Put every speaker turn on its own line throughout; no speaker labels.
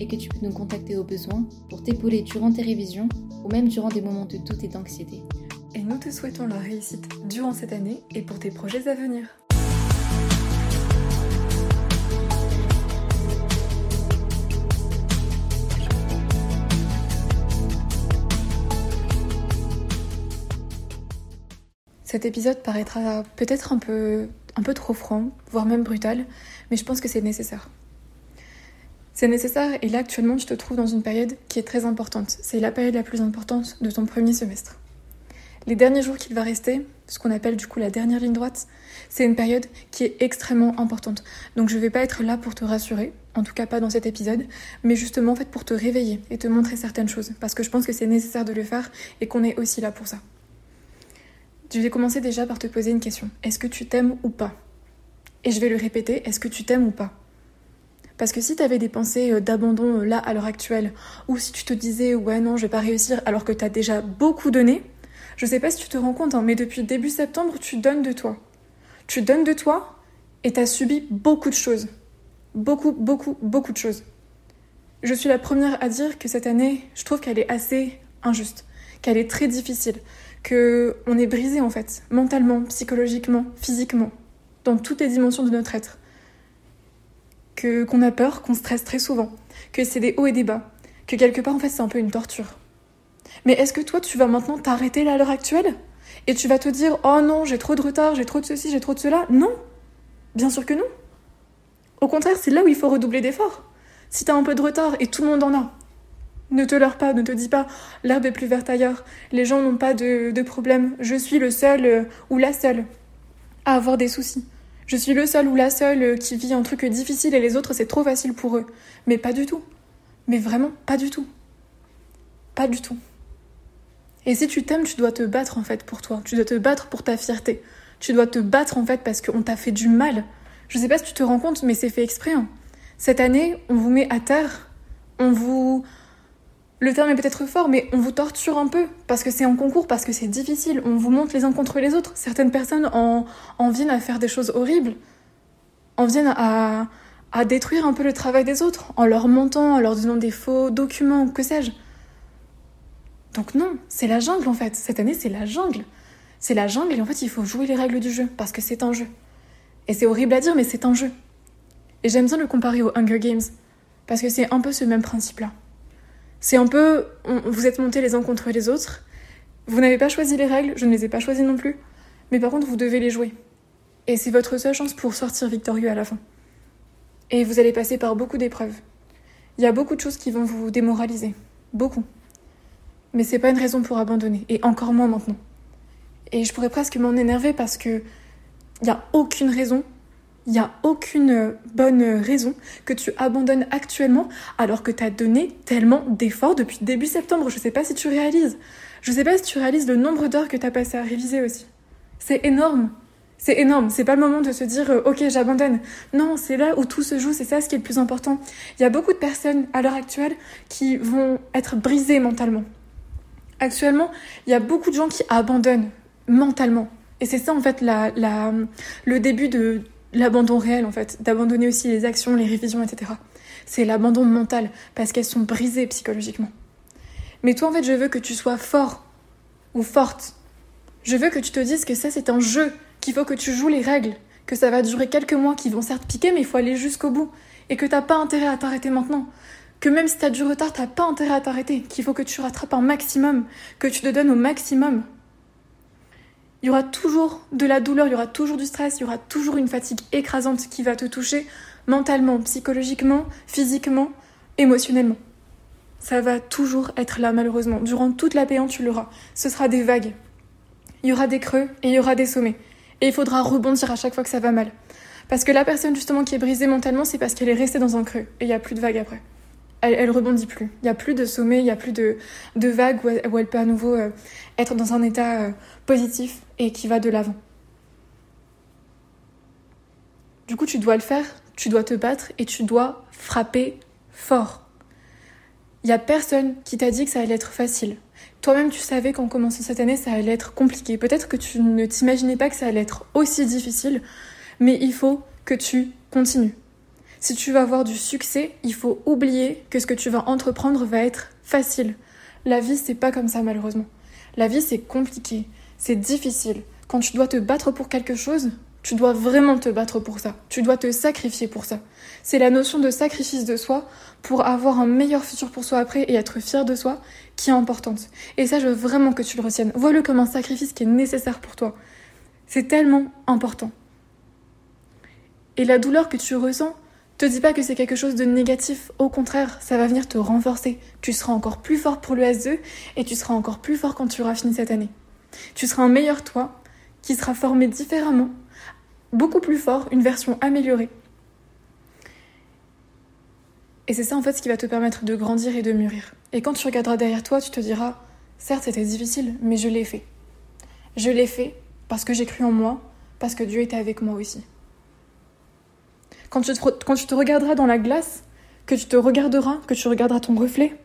et que tu peux nous contacter au besoin pour t'épauler durant tes révisions ou même durant des moments de doute et d'anxiété.
Et nous te souhaitons la réussite durant cette année et pour tes projets à venir. Cet épisode paraîtra peut-être un peu, un peu trop franc, voire même brutal, mais je pense que c'est nécessaire. C'est nécessaire et là actuellement tu te trouves dans une période qui est très importante. C'est la période la plus importante de ton premier semestre. Les derniers jours qu'il va rester, ce qu'on appelle du coup la dernière ligne droite, c'est une période qui est extrêmement importante. Donc je vais pas être là pour te rassurer, en tout cas pas dans cet épisode, mais justement en fait pour te réveiller et te montrer certaines choses, parce que je pense que c'est nécessaire de le faire et qu'on est aussi là pour ça. Je vais commencer déjà par te poser une question. Est-ce que tu t'aimes ou pas? Et je vais le répéter, est-ce que tu t'aimes ou pas? Parce que si tu avais des pensées euh, d'abandon euh, là à l'heure actuelle, ou si tu te disais ouais non je vais pas réussir alors que tu as déjà beaucoup donné, je sais pas si tu te rends compte, hein, mais depuis début septembre tu donnes de toi. Tu donnes de toi et tu as subi beaucoup de choses. Beaucoup, beaucoup, beaucoup de choses. Je suis la première à dire que cette année, je trouve qu'elle est assez injuste, qu'elle est très difficile, que on est brisé en fait, mentalement, psychologiquement, physiquement, dans toutes les dimensions de notre être. Que qu'on a peur, qu'on stresse très souvent, que c'est des hauts et des bas, que quelque part en fait c'est un peu une torture. Mais est-ce que toi tu vas maintenant t'arrêter là à l'heure actuelle et tu vas te dire oh non j'ai trop de retard, j'ai trop de ceci, j'ai trop de cela Non, bien sûr que non. Au contraire c'est là où il faut redoubler d'efforts. Si t'as un peu de retard et tout le monde en a, ne te leurre pas, ne te dis pas l'herbe est plus verte ailleurs, les gens n'ont pas de, problème, je suis le seul euh, ou la seule à avoir des soucis. Je suis le seul ou la seule euh, qui vit un truc difficile et les autres c'est trop facile pour eux. Mais pas du tout. Mais vraiment pas du tout. Pas du tout. Et si tu t'aimes, tu dois te battre en fait pour toi. Tu dois te battre pour ta fierté. Tu dois te battre en fait parce qu'on t'a fait du mal. Je sais pas si tu te rends compte, mais c'est fait exprès. hein. Cette année, on vous met à terre. On vous le terme est peut-être fort, mais on vous torture un peu, parce que c'est en concours, parce que c'est difficile, on vous monte les uns contre les autres. Certaines personnes en, en viennent à faire des choses horribles, en viennent à, à détruire un peu le travail des autres, en leur mentant, en leur donnant des faux documents, que sais-je. Donc non, c'est la jungle en fait. Cette année, c'est la jungle. C'est la jungle et en fait, il faut jouer les règles du jeu, parce que c'est un jeu. Et c'est horrible à dire, mais c'est un jeu. Et j'aime bien le comparer aux Hunger Games, parce que c'est un peu ce même principe-là. C'est un peu, vous êtes montés les uns contre les autres. Vous n'avez pas choisi les règles, je ne les ai pas choisies non plus. Mais par contre, vous devez les jouer. Et c'est votre seule chance pour sortir victorieux à la fin. Et vous allez passer par beaucoup d'épreuves. Il y a beaucoup de choses qui vont vous démoraliser. Beaucoup. Mais c'est pas une raison pour abandonner. Et encore moins maintenant. Et je pourrais presque m'en énerver parce que il n'y a aucune raison il n'y a aucune bonne raison que tu abandonnes actuellement alors que tu as donné tellement d'efforts depuis début septembre. Je sais pas si tu réalises. Je sais pas si tu réalises le nombre d'heures que tu as passé à réviser aussi. C'est énorme. C'est énorme. C'est pas le moment de se dire euh, ok j'abandonne. Non, c'est là où tout se joue. C'est ça ce qui est le plus important. Il y a beaucoup de personnes à l'heure actuelle qui vont être brisées mentalement. Actuellement, il y a beaucoup de gens qui abandonnent mentalement. Et c'est ça en fait la, le début de, l'abandon réel en fait, d'abandonner aussi les actions, les révisions, etc. C'est l'abandon mental parce qu'elles sont brisées psychologiquement. Mais toi en fait, je veux que tu sois fort ou forte. Je veux que tu te dises que ça c'est un jeu, qu'il faut que tu joues les règles, que ça va durer quelques mois qui vont certes piquer, mais il faut aller jusqu'au bout et que t'as pas intérêt à t'arrêter maintenant. Que même si t'as du retard, t'as pas intérêt à t'arrêter, qu'il faut que tu rattrapes un maximum, que tu te donnes au maximum. Il y aura toujours de la douleur, il y aura toujours du stress, il y aura toujours une fatigue écrasante qui va te toucher mentalement, psychologiquement, physiquement, émotionnellement. Ça va toujours être là, malheureusement. Durant toute la payante, tu l'auras. Ce sera des vagues. Il y aura des creux et il y aura des sommets. Et il faudra rebondir à chaque fois que ça va mal. Parce que la personne, justement, qui est brisée mentalement, c'est parce qu'elle est restée dans un creux. Et il n'y a plus de vagues après. Elle, rebondit plus. Il n'y a plus de sommet, il n'y a plus de, de vagues où elle, peut à nouveau euh, être dans un état euh, positif et qui va de l'avant. Du coup, tu dois le faire, tu dois te battre et tu dois frapper fort. Il n'y a personne qui t'a dit que ça allait être facile. Toi-même, tu savais qu'en commençant cette année, ça allait être compliqué. Peut-être que tu ne t'imaginais pas que ça allait être aussi difficile, mais il faut que tu continues. Si tu vas avoir du succès, il faut oublier que ce que tu vas entreprendre va être facile. La vie, c'est pas comme ça, malheureusement. La vie, c'est compliqué, c'est difficile. Quand tu dois te battre pour quelque chose, tu dois vraiment te battre pour ça. Tu dois te sacrifier pour ça. C'est la notion de sacrifice de soi pour avoir un meilleur futur pour soi après et être fier de soi qui est importante. Et ça, je veux vraiment que tu le retiennes. Vois-le comme un sacrifice qui est nécessaire pour toi. C'est tellement important. Et la douleur que tu ressens, te dis pas que c'est quelque chose de négatif. Au contraire, ça va venir te renforcer. Tu seras encore plus fort pour le S2 et tu seras encore plus fort quand tu auras fini cette année. Tu seras un meilleur toi qui sera formé différemment, beaucoup plus fort, une version améliorée. Et c'est ça en fait ce qui va te permettre de grandir et de mûrir. Et quand tu regarderas derrière toi, tu te diras, certes c'était difficile, mais je l'ai fait. Je l'ai fait parce que j'ai cru en moi, parce que Dieu était avec moi aussi. Quand tu, te, regarderas dans la glace, que tu te regarderas, que tu regarderas ton reflet,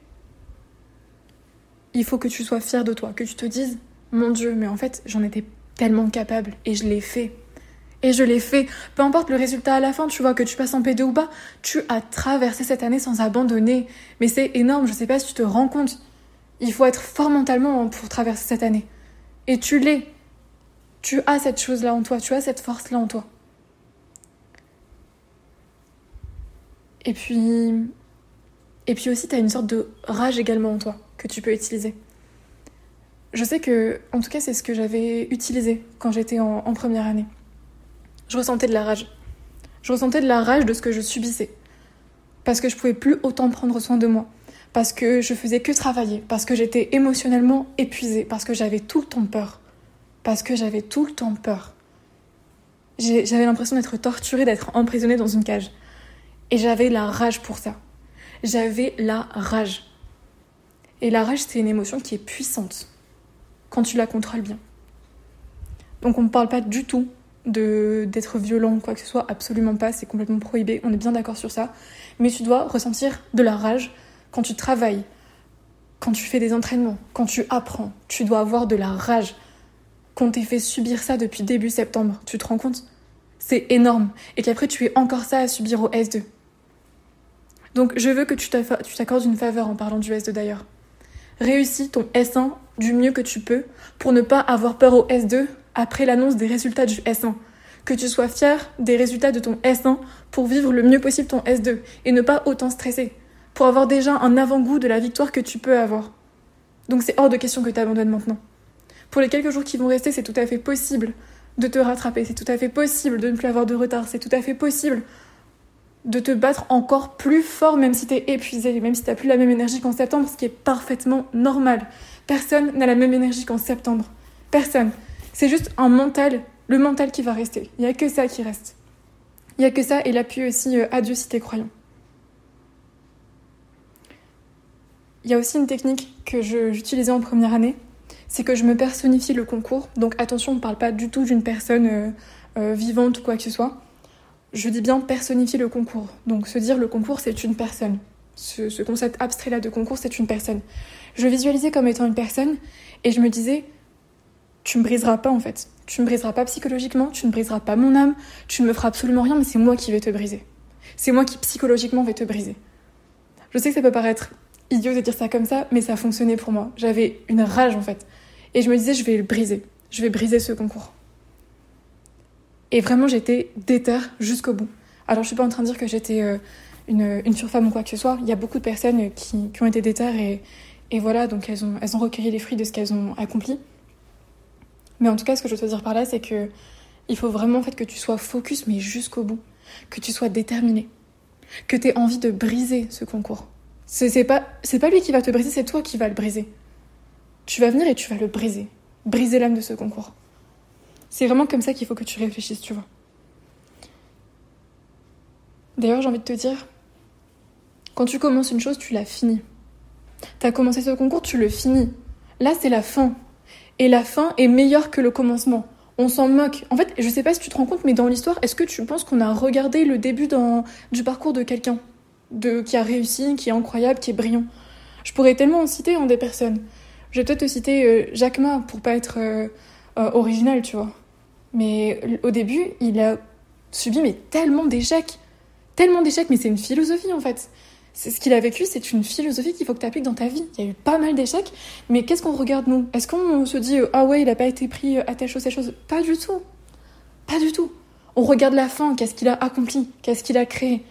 il faut que tu sois fier de toi, que tu te dises, mon Dieu, mais en fait, j'en étais tellement capable et je l'ai fait. Et je l'ai fait. Peu importe le résultat à la fin, tu vois, que tu passes en P2 ou pas, tu as traversé cette année sans abandonner. Mais c'est énorme, je sais pas si tu te rends compte. Il faut être fort mentalement pour traverser cette année. Et tu l'es. Tu as cette chose-là en toi, tu as cette force-là en toi. Et puis, et puis aussi, tu as une sorte de rage également en toi que tu peux utiliser. Je sais que, en tout cas, c'est ce que j'avais utilisé quand j'étais en, première année. Je ressentais de la rage. Je ressentais de la rage de ce que je subissais. Parce que je pouvais plus autant prendre soin de moi. Parce que je faisais que travailler. Parce que j'étais émotionnellement épuisée. Parce que j'avais tout le temps peur. Parce que j'avais tout le temps peur. J'avais l'impression d'être torturée, d'être emprisonnée dans une cage. Et j'avais la rage pour ça. J'avais la rage. Et la rage, c'est une émotion qui est puissante quand tu la contrôles bien. Donc on ne parle pas du tout de d'être violent ou quoi que ce soit, absolument pas, c'est complètement prohibé, on est bien d'accord sur ça. Mais tu dois ressentir de la rage quand tu travailles, quand tu fais des entraînements, quand tu apprends. Tu dois avoir de la rage. Qu'on t'ait fait subir ça depuis début septembre, tu te rends compte? C'est énorme. Et qu'après tu aies encore ça à subir au S2. Donc je veux que tu t'accordes une faveur en parlant du S2 d'ailleurs. Réussis ton S1 du mieux que tu peux pour ne pas avoir peur au S2 après l'annonce des résultats du S1. Que tu sois fier des résultats de ton S1 pour vivre le mieux possible ton S2 et ne pas autant stresser. Pour avoir déjà un avant-goût de la victoire que tu peux avoir. Donc c'est hors de question que tu abandonnes maintenant. Pour les quelques jours qui vont rester, c'est tout à fait possible de te rattraper, c'est tout à fait possible de ne plus avoir de retard, c'est tout à fait possible de te battre encore plus fort, même si t'es épuisé, même si t'as plus la même énergie qu'en septembre, ce qui est parfaitement normal. Personne n'a la même énergie qu'en septembre. Personne. C'est juste un mental, le mental qui va rester. Il n'y a que ça qui reste. Il n'y a que ça et l'appui aussi euh, à Dieu si t'es croyant. Il y a aussi une technique que j'utilisais en première année, c'est que je me personnifie le concours. Donc attention, on ne parle pas du tout d'une personne euh, euh, vivante ou quoi que ce soit je dis bien personnifier le concours. Donc se dire le concours c'est une personne. Ce, concept abstrait là de concours c'est une personne. Je visualisais comme étant une personne et je me disais tu me briseras pas en fait. Tu me briseras pas psychologiquement, tu ne briseras pas mon âme, tu ne me feras absolument rien mais c'est moi qui vais te briser. C'est moi qui psychologiquement vais te briser. Je sais que ça peut paraître idiot de dire ça comme ça mais ça fonctionnait pour moi. J'avais une rage en fait. Et je me disais je vais le briser. Je vais briser ce concours. Et vraiment, j'étais déter jusqu'au bout. Alors, je suis pas en train de dire que j'étais euh, une, une surfemme ou quoi que ce soit. Il y a beaucoup de personnes qui, qui ont été déter et, et voilà, donc elles ont, elles ont recueilli les fruits de ce qu'elles ont accompli. Mais en tout cas, ce que je veux te dire par là, c'est que il faut vraiment en fait que tu sois focus, mais jusqu'au bout. Que tu sois déterminé. Que tu aies envie de briser ce concours. C'est pas, pas lui qui va te briser, c'est toi qui vas le briser. Tu vas venir et tu vas le briser. Briser l'âme de ce concours. C'est vraiment comme ça qu'il faut que tu réfléchisses, tu vois. D'ailleurs, j'ai envie de te dire, Quand tu commences une chose, tu la finis. T'as commencé ce concours, tu le finis. Là, c'est la fin. Et la fin est meilleure que le commencement. On s'en moque. En fait, je sais pas si tu te rends compte, mais dans l'histoire, est-ce que tu penses qu'on a regardé le début du parcours de quelqu'un? De, qui a réussi, qui est incroyable, qui est brillant? Je pourrais tellement en citer en des personnes. Je vais peut-être te citer euh, Jacques Ma pour pas être euh, euh, original, tu vois. Mais au début, il a subi mais tellement d'échecs. Tellement d'échecs, mais c'est une philosophie en fait. C'est ce qu'il a vécu, c'est une philosophie qu'il faut que tu appliques dans ta vie. Il y a eu pas mal d'échecs, mais qu'est-ce qu'on regarde nous? Est-ce qu'on se dit ah ouais, il a pas été pris à telle chose, telle chose Pas du tout. Pas du tout. On regarde la fin, qu'est-ce qu'il a accompli, qu'est-ce qu'il a créé,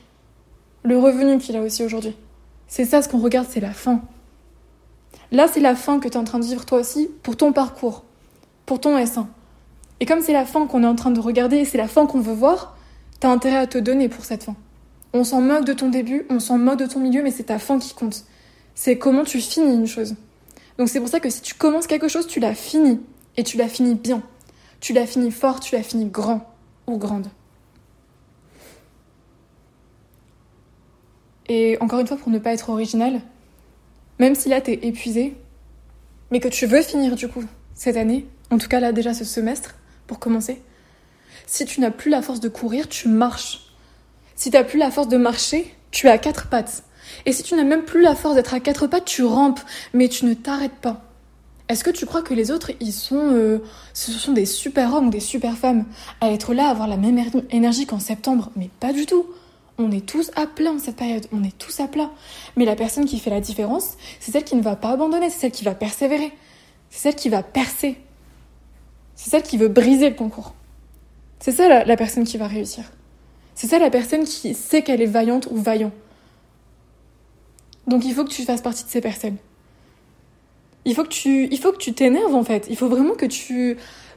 le revenu qu'il a aussi aujourd'hui. C'est ça ce qu'on regarde, c'est la fin. Là, c'est la fin que tu es en train de vivre toi aussi pour ton parcours, pour ton S1. Et comme c'est la fin qu'on est en train de regarder et c'est la fin qu'on veut voir, tu as intérêt à te donner pour cette fin. On s'en moque de ton début, on s'en moque de ton milieu, mais c'est ta fin qui compte. C'est comment tu finis une chose. Donc c'est pour ça que si tu commences quelque chose, tu la finis. Et tu la finis bien. Tu la finis fort, tu la finis grand ou grande. Et encore une fois, pour ne pas être original, même si là t'es épuisé, mais que tu veux finir du coup cette année, en tout cas là déjà ce semestre, pour commencer, si tu n'as plus la force de courir, tu marches. Si tu n'as plus la force de marcher, tu es à quatre pattes. Et si tu n'as même plus la force d'être à quatre pattes, tu rampes, mais tu ne t'arrêtes pas. Est-ce que tu crois que les autres, ils sont, euh, ce sont des super hommes ou des super femmes? À être là, à avoir la même énergie qu'en septembre Mais pas du tout. On est tous à plat en cette période, on est tous à plat. Mais la personne qui fait la différence, c'est celle qui ne va pas abandonner, c'est celle qui va persévérer, c'est celle qui va percer, c'est celle qui veut briser le concours. C'est ça la personne qui va réussir. C'est ça la personne qui sait qu'elle est vaillante ou vaillant. Donc il faut que tu fasses partie de ces personnes. Il faut que tu, il faut que tu t'énerves en fait. Il faut vraiment que tu,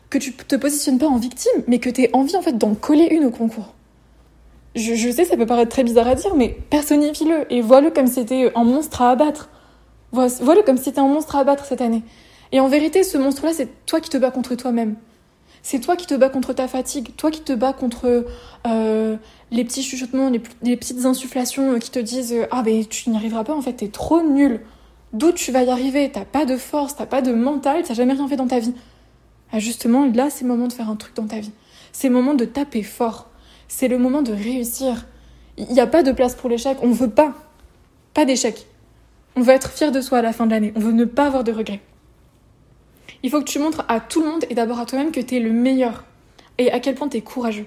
que tu te positionnes pas en victime, mais que tu aies envie en fait d'en coller une au concours. Je, je, sais, ça peut paraître très bizarre à dire, mais personnifie-le et vois-le comme si c'était un monstre à abattre. Vois-le comme si c'était un monstre à abattre cette année. Et en vérité, ce monstre-là, c'est toi qui te bats contre toi-même. C'est toi qui te bats contre ta fatigue, toi qui te bats contre euh, les petits chuchotements, les, petites insufflations euh, qui te disent euh, Ah, ben tu n'y arriveras pas, en fait, t'es trop nul. D'où tu vas y arriver? T'as pas de force, t'as pas de mental, t'as jamais rien fait dans ta vie. Ah, justement, là, c'est le moment de faire un truc dans ta vie. C'est le moment de taper fort. C'est le moment de réussir. Il n'y a pas de place pour l'échec. On veut pas. Pas d'échec. On veut être fier de soi à la fin de l'année. On veut ne pas avoir de regrets. Il faut que tu montres à tout le monde et d'abord à toi-même que tu es le meilleur et à quel point tu es courageux.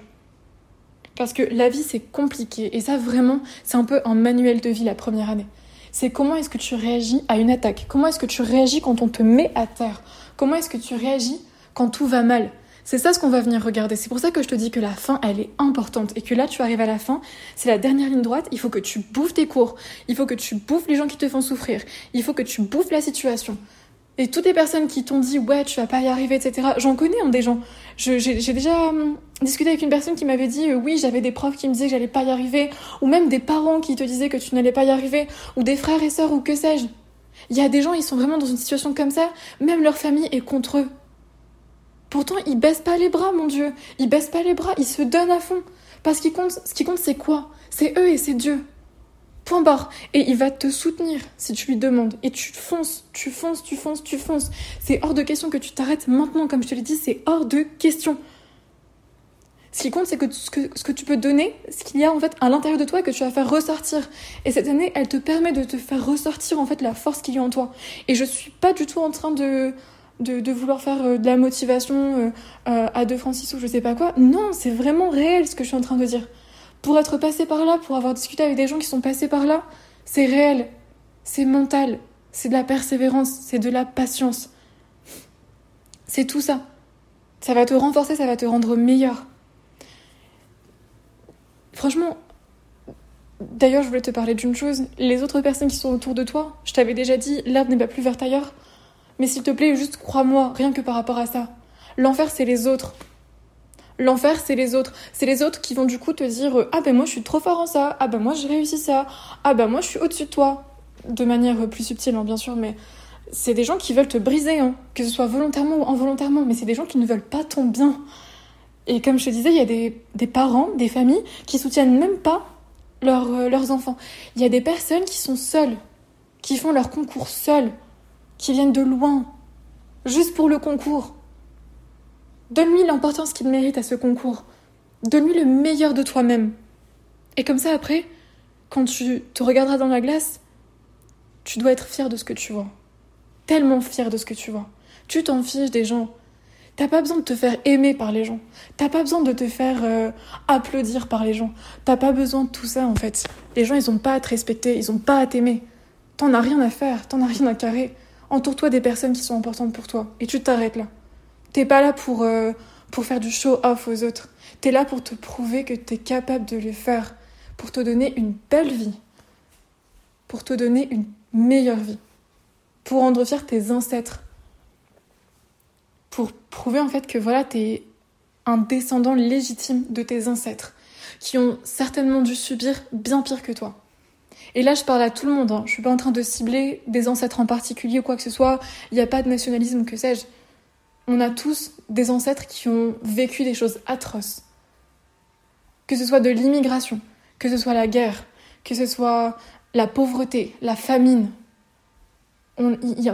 Parce que la vie, c'est compliqué. Et ça, vraiment, c'est un peu un manuel de vie la première année. C'est comment est-ce que tu réagis à une attaque? Comment est-ce que tu réagis quand on te met à terre? Comment est-ce que tu réagis quand tout va mal? C'est ça ce qu'on va venir regarder. C'est pour ça que je te dis que la fin, elle est importante. Et que là, tu arrives à la fin, c'est la dernière ligne droite. Il faut que tu bouffes tes cours. Il faut que tu bouffes les gens qui te font souffrir. Il faut que tu bouffes la situation. Et toutes les personnes qui t'ont dit ouais tu vas pas y arriver etc. J'en connais hein, des gens. J'ai déjà hum, discuté avec une personne qui m'avait dit euh, oui j'avais des profs qui me disaient que j'allais pas y arriver ou même des parents qui te disaient que tu n'allais pas y arriver ou des frères et sœurs ou que sais-je. Il y a des gens ils sont vraiment dans une situation comme ça. Même leur famille est contre eux. Pourtant ils baissent pas les bras mon Dieu. Ils baissent pas les bras. Ils se donnent à fond. Parce qu'il compte, ce qui compte c'est quoi? C'est eux et c'est Dieu. Et il va te soutenir si tu lui demandes. Et tu fonces, tu fonces, tu fonces, tu fonces. C'est hors de question que tu t'arrêtes maintenant, comme je te l'ai dit, c'est hors de question. Ce qui compte, c'est que ce, que tu peux donner, ce qu'il y a en fait à l'intérieur de toi que tu vas faire ressortir. Et cette année, elle te permet de te faire ressortir en fait la force qu'il y a en toi. Et je suis pas du tout en train de, de, vouloir faire euh, de la motivation euh, euh, à deux Francis ou je sais pas quoi. Non, c'est vraiment réel ce que je suis en train de dire pour être passé par là, pour avoir discuté avec des gens qui sont passés par là, c'est réel, c'est mental, c'est de la persévérance, c'est de la patience. C'est tout ça. Ça va te renforcer, ça va te rendre meilleur. Franchement, d'ailleurs, je voulais te parler d'une chose. Les autres personnes qui sont autour de toi, je t'avais déjà dit, l'herbe n'est pas plus verte ailleurs. Mais s'il te plaît, juste crois-moi, rien que par rapport à ça. L'enfer, c'est les autres. L'enfer, c'est les autres. C'est les autres qui vont du coup te dire euh, Ah ben moi je suis trop fort en ça, ah ben moi j'ai réussi ça, ah ben moi je suis au-dessus de toi. De manière plus subtile, hein, bien sûr, mais c'est des gens qui veulent te briser, hein, que ce soit volontairement ou involontairement, mais c'est des gens qui ne veulent pas ton bien. Et comme je te disais, il y a des, des parents, des familles qui soutiennent même pas euh, leurs enfants. Il y a des personnes qui sont seules, qui font leur concours seules, qui viennent de loin, juste pour le concours. Donne-lui l'importance qu'il mérite à ce concours. Donne-lui le meilleur de toi-même. Et comme ça, après, quand tu te regarderas dans la glace, tu dois être fier de ce que tu vois. Tellement fier de ce que tu vois. Tu t'en fiches des gens. T'as pas besoin de te faire aimer par les gens. T'as pas besoin de te faire euh, applaudir par les gens. T'as pas besoin de tout ça en fait. Les gens ils ont pas à te respecter, ils ont pas à t'aimer. T'en as rien à faire, t'en as rien à carrer. Entoure-toi des personnes qui sont importantes pour toi et tu t'arrêtes là. T'es pas là pour, euh, faire du show off aux autres. T'es là pour te prouver que t'es capable de le faire, pour te donner une belle vie, pour te donner une meilleure vie, pour rendre fier tes ancêtres, pour prouver en fait que voilà, t'es un descendant légitime de tes ancêtres, qui ont certainement dû subir bien pire que toi. Et là, je parle à tout le monde. Hein. Je suis pas en train de cibler des ancêtres en particulier ou quoi que ce soit. Il n'y a pas de nationalisme, que sais-je. On a tous des ancêtres qui ont vécu des choses atroces. Que ce soit de l'immigration, que ce soit la guerre, que ce soit la pauvreté, la famine. On,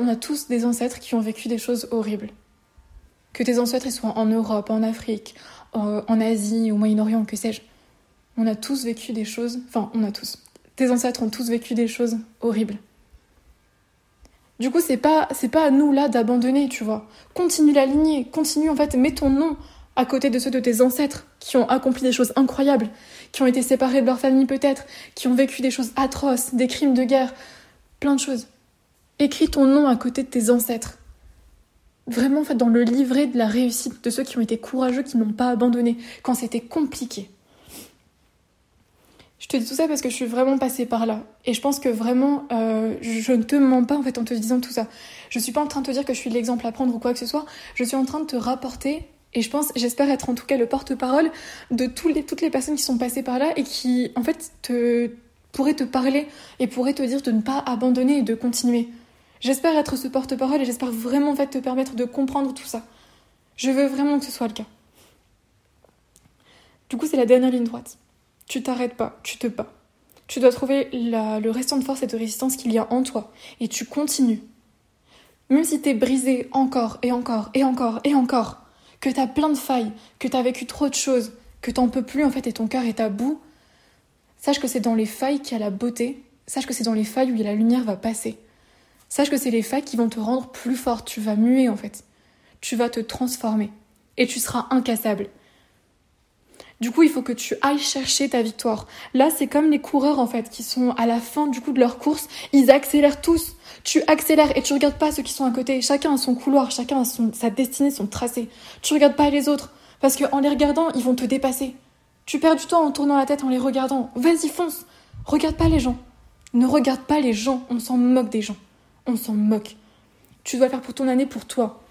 a tous des ancêtres qui ont vécu des choses horribles. Que tes ancêtres soient en Europe, en Afrique, en Asie, au Moyen-Orient, que sais-je. On a tous vécu des choses. Enfin, on a tous. Tes ancêtres ont tous vécu des choses horribles. Du coup, c'est pas, c'est pas à nous là d'abandonner, tu vois. Continue la lignée, continue en fait, mets ton nom à côté de ceux de tes ancêtres qui ont accompli des choses incroyables, qui ont été séparés de leur famille peut-être, qui ont vécu des choses atroces, des crimes de guerre, plein de choses. Écris ton nom à côté de tes ancêtres vraiment en fait dans le livret de la réussite de ceux qui ont été courageux, qui n'ont pas abandonné quand c'était compliqué. Je te dis tout ça parce que je suis vraiment passée par là. Et je pense que vraiment, euh, je ne te mens pas en fait en te disant tout ça. Je suis pas en train de te dire que je suis l'exemple à prendre ou quoi que ce soit. Je suis en train de te rapporter, et je pense, j'espère être en tout cas le porte-parole de toutes les personnes qui sont passées par là et qui en fait te, pourraient te parler et pourraient te dire de ne pas abandonner et de continuer. J'espère être ce porte-parole et j'espère vraiment en fait te permettre de comprendre tout ça. Je veux vraiment que ce soit le cas. Du coup, c'est la dernière ligne droite. Tu t'arrêtes pas, tu te bats. Tu dois trouver le restant de force et de résistance qu'il y a en toi. Et tu continues. Même si t'es brisé encore et encore et encore et encore, que t'as plein de failles, que t'as vécu trop de choses, que t'en peux plus en fait et ton cœur est à bout, sache que c'est dans les failles qu'il y a la beauté, sache que c'est dans les failles où la lumière va passer. Sache que c'est les failles qui vont te rendre plus forte. Tu vas muer en fait. Tu vas te transformer. Et tu seras incassable. Du coup, il faut que tu ailles chercher ta victoire. Là, c'est comme les coureurs en fait qui sont à la fin du coup de leur course, ils accélèrent tous. Tu accélères et tu regardes pas ceux qui sont à côté. Chacun a son couloir, chacun a son, sa destinée, son tracé. Tu regardes pas les autres parce qu'en les regardant, ils vont te dépasser. Tu perds du temps en tournant la tête en les regardant. Vas-y, fonce. Regarde pas les gens. Ne regarde pas les gens, on s'en moque des gens on s'en moque. Tu dois faire pour ton année, pour toi.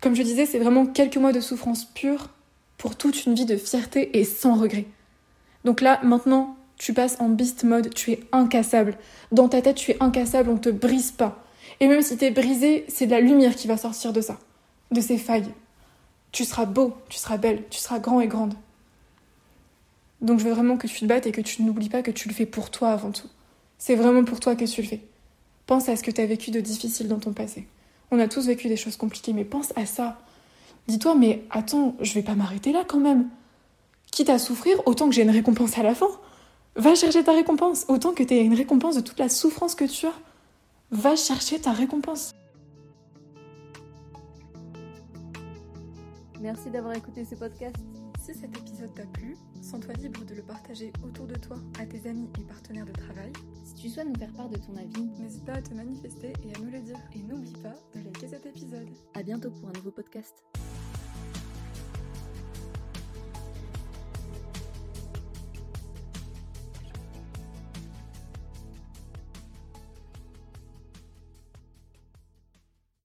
Comme je disais, c'est vraiment quelques mois de souffrance pure pour toute une vie de fierté et sans regret. Donc là, maintenant, tu passes en beast mode, tu es incassable. Dans ta tête, tu es incassable, on te brise pas. Et même si tu es brisé, c'est de la lumière qui va sortir de ça, de ces failles. Tu seras beau, tu seras belle, tu seras grand et grande. Donc je veux vraiment que tu te battes et que tu n'oublies pas que tu le fais pour toi avant tout. C'est vraiment pour toi que tu le fais. Pense à ce que tu as vécu de difficile dans ton passé. On a tous vécu des choses compliquées, mais pense à ça. Dis-toi, mais attends, je vais pas m'arrêter là quand même. Quitte à souffrir, autant que j'ai une récompense à la fin. Va chercher ta récompense, autant que tu aies une récompense de toute la souffrance que tu as. Va chercher ta récompense.
Merci d'avoir écouté ce podcast.
Si cet épisode t'a plu, sens-toi libre de le partager autour de toi à tes amis et partenaires de travail.
Si tu souhaites nous faire part de ton avis,
n'hésite pas à te manifester et à nous le dire. Et n'oublie pas de liker cet épisode.
À bientôt pour un nouveau podcast.